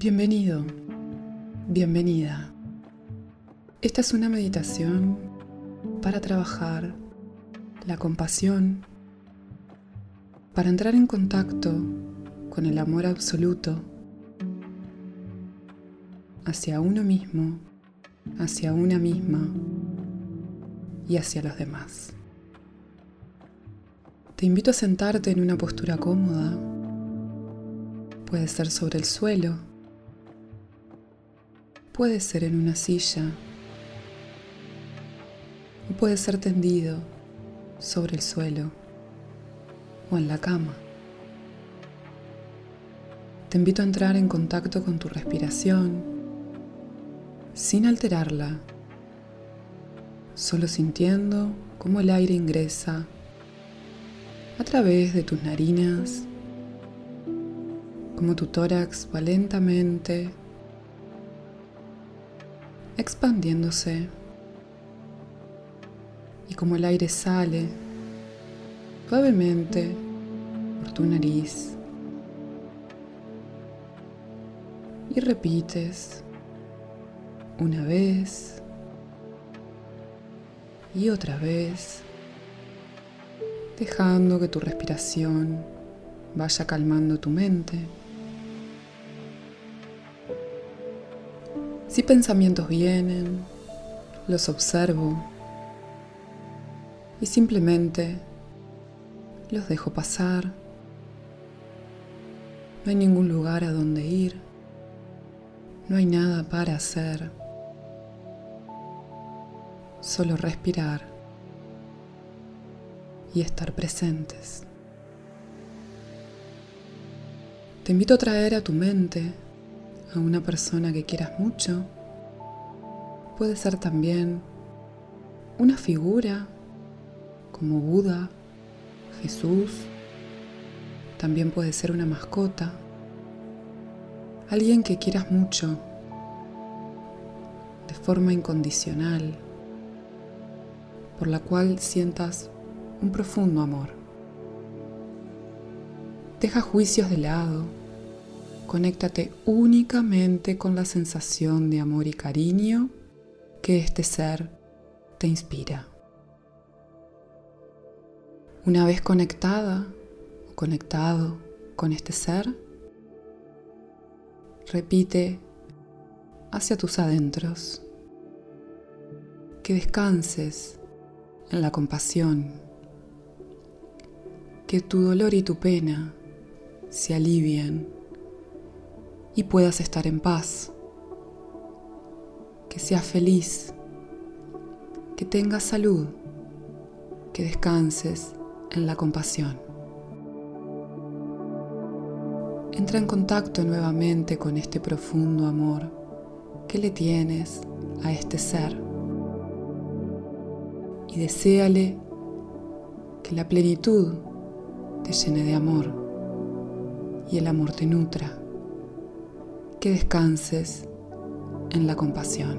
Bienvenido, bienvenida. Esta es una meditación para trabajar la compasión, para entrar en contacto con el amor absoluto hacia uno mismo, hacia una misma y hacia los demás. Te invito a sentarte en una postura cómoda. Puede ser sobre el suelo, puede ser en una silla o puede ser tendido sobre el suelo o en la cama. Te invito a entrar en contacto con tu respiración sin alterarla, solo sintiendo cómo el aire ingresa a través de tus narinas, como tu tórax va lentamente expandiéndose y como el aire sale suavemente por tu nariz y repites una vez y otra vez dejando que tu respiración vaya calmando tu mente. Si pensamientos vienen, los observo y simplemente los dejo pasar. No hay ningún lugar a donde ir, no hay nada para hacer, solo respirar y estar presentes. Te invito a traer a tu mente a una persona que quieras mucho. Puede ser también una figura como Buda, Jesús. También puede ser una mascota. Alguien que quieras mucho de forma incondicional, por la cual sientas un profundo amor. Deja juicios de lado, conéctate únicamente con la sensación de amor y cariño que este ser te inspira. Una vez conectada o conectado con este ser, repite hacia tus adentros, que descanses en la compasión que tu dolor y tu pena se alivien y puedas estar en paz, que seas feliz, que tengas salud, que descanses en la compasión. Entra en contacto nuevamente con este profundo amor que le tienes a este ser. Y deséale que la plenitud te llene de amor y el amor te nutra, que descanses en la compasión.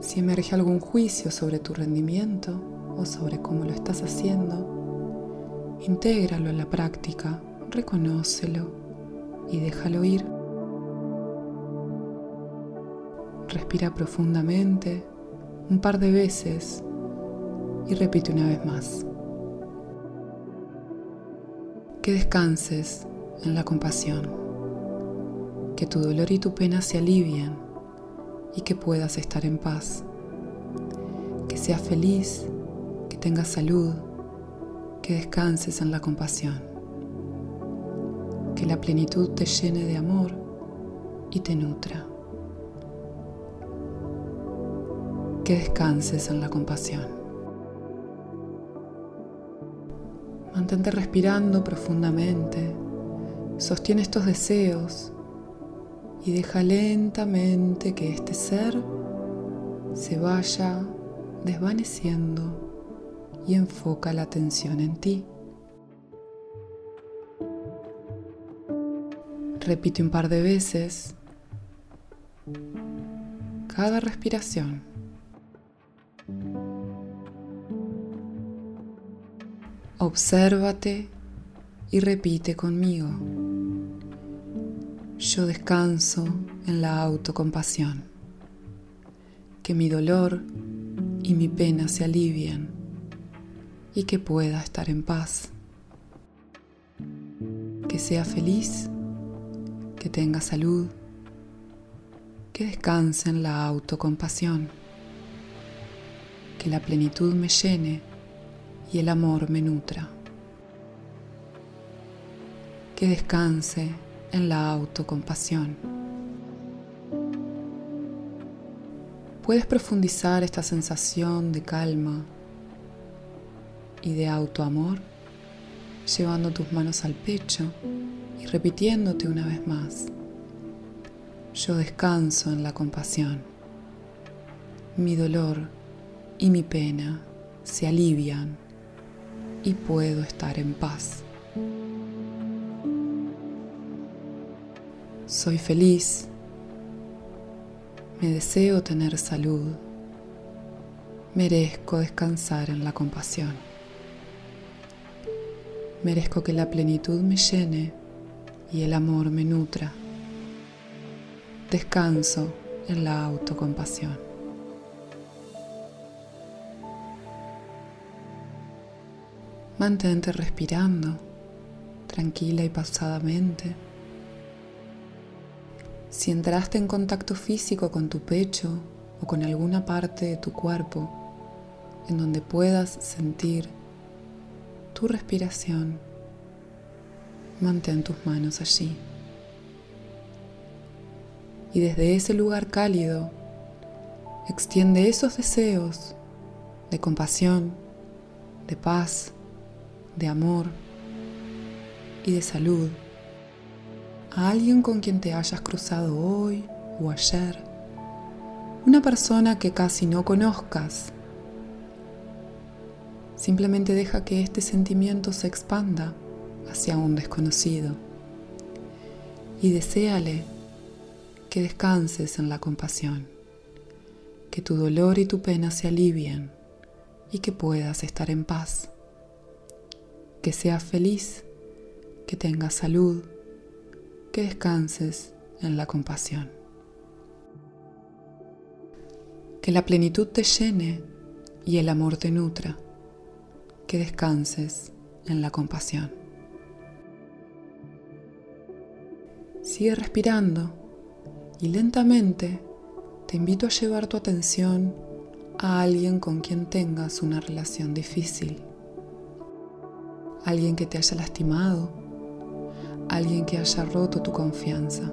Si emerge algún juicio sobre tu rendimiento o sobre cómo lo estás haciendo, intégralo en la práctica, reconócelo y déjalo ir. Respira profundamente un par de veces y repite una vez más que descanses en la compasión, que tu dolor y tu pena se alivien y que puedas estar en paz, que seas feliz, que tengas salud, que descanses en la compasión, que la plenitud te llene de amor y te nutra, que descanses en la compasión. Mantente respirando profundamente. Sostiene estos deseos y deja lentamente que este ser se vaya desvaneciendo y enfoca la atención en ti. Repite un par de veces cada respiración. Obsérvate y repite conmigo. Yo descanso en la autocompasión. Que mi dolor y mi pena se alivien y que pueda estar en paz. Que sea feliz, que tenga salud, que descanse en la autocompasión. Que la plenitud me llene y el amor me nutra. Que descanse en la autocompasión. Puedes profundizar esta sensación de calma y de autoamor llevando tus manos al pecho y repitiéndote una vez más. Yo descanso en la compasión. Mi dolor y mi pena se alivian y puedo estar en paz. Soy feliz. Me deseo tener salud. Merezco descansar en la compasión. Merezco que la plenitud me llene y el amor me nutra. Descanso en la autocompasión. Mantente respirando, tranquila y pausadamente. Si entraste en contacto físico con tu pecho o con alguna parte de tu cuerpo en donde puedas sentir tu respiración, mantén tus manos allí. Y desde ese lugar cálido, extiende esos deseos de compasión, de paz, de amor y de salud a alguien con quien te hayas cruzado hoy o ayer, una persona que casi no conozcas. Simplemente deja que este sentimiento se expanda hacia un desconocido. Y deséale que descanses en la compasión, que tu dolor y tu pena se alivien y que puedas estar en paz, que seas feliz, que tengas salud, que descanses en la compasión. Que la plenitud te llene y el amor te nutra. Que descanses en la compasión. Sigue respirando y lentamente te invito a llevar tu atención a alguien con quien tengas una relación difícil. Alguien que te haya lastimado alguien que haya roto tu confianza.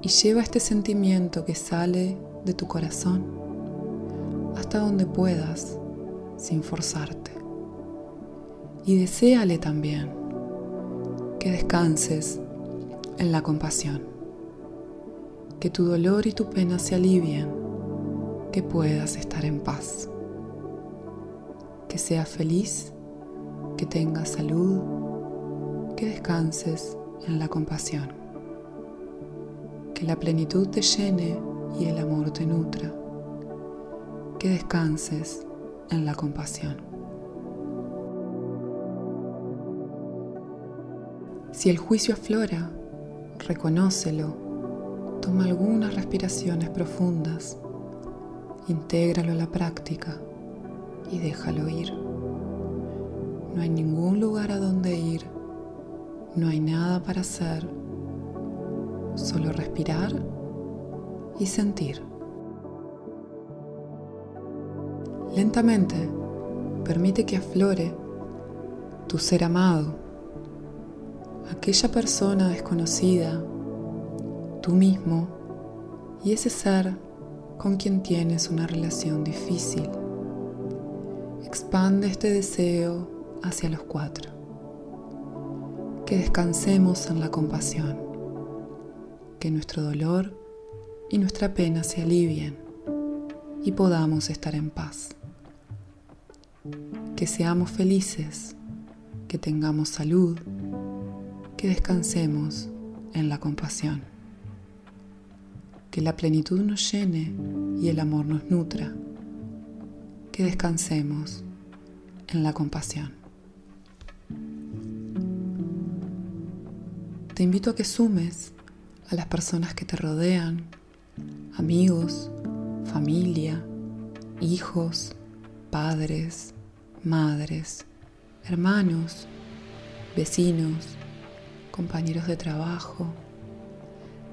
Y lleva este sentimiento que sale de tu corazón hasta donde puedas sin forzarte. Y deséale también que descanses en la compasión, que tu dolor y tu pena se alivien, que puedas estar en paz, que seas feliz, que tengas salud que descanses en la compasión. Que la plenitud te llene y el amor te nutra. Que descanses en la compasión. Si el juicio aflora, reconócelo. Toma algunas respiraciones profundas. Intégralo a la práctica y déjalo ir. No hay ningún lugar a donde ir no hay nada para hacer, solo respirar y sentir. Lentamente, permite que aflore tu ser amado, aquella persona desconocida, tú mismo y ese ser con quien tienes una relación difícil. Expande este deseo hacia los cuatro que descansemos en la compasión, que nuestro dolor y nuestra pena se alivien y podamos estar en paz. Que seamos felices, que tengamos salud, que descansemos en la compasión. Que la plenitud nos llene y el amor nos nutra. Que descansemos en la compasión. Te invito a que sumes a las personas que te rodean, amigos, familia, hijos, padres, madres, hermanos, vecinos, compañeros de trabajo.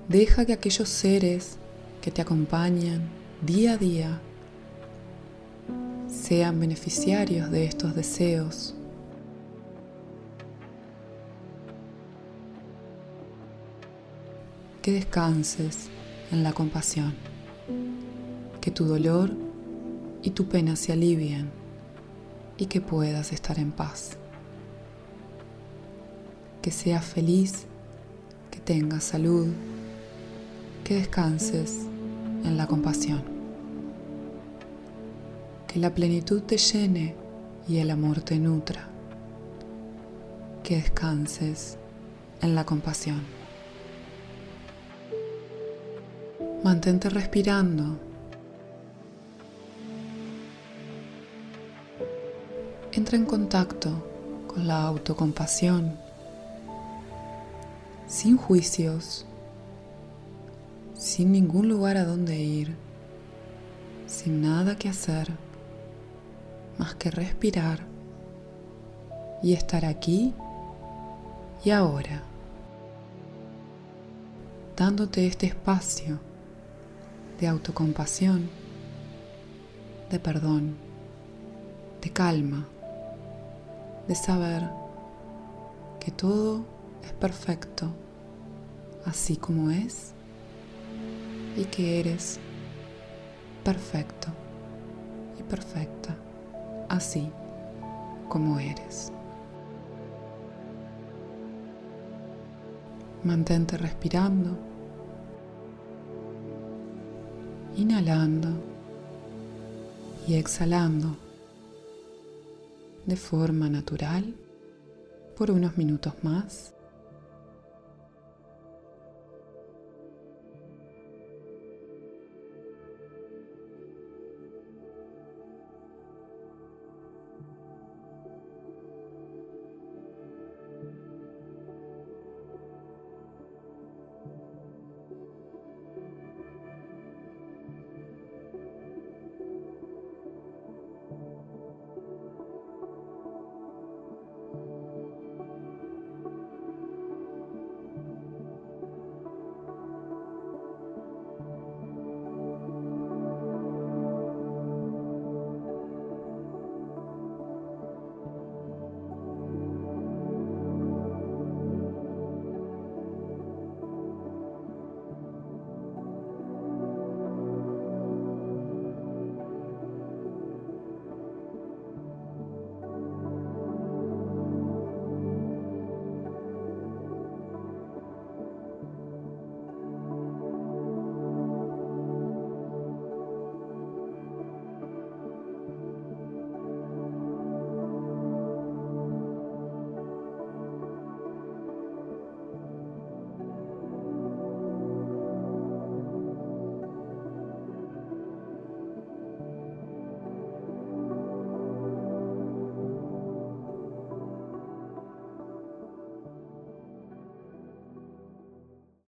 Deja que aquellos seres que te acompañan día a día sean beneficiarios de estos deseos. Que descanses en la compasión, que tu dolor y tu pena se alivien y que puedas estar en paz. Que seas feliz, que tengas salud, que descanses en la compasión que la plenitud te llene y el amor te nutra. Que descanses en la compasión. Mantente respirando. Entra en contacto con la autocompasión, sin juicios, sin ningún lugar a donde ir, sin nada que hacer más que respirar y estar aquí y ahora, dándote este espacio de autocompasión, de perdón, de calma, de saber que todo es perfecto así como es y que eres perfecto y perfecta así como eres. Mantente respirando, inhalando y exhalando de forma natural por unos minutos más.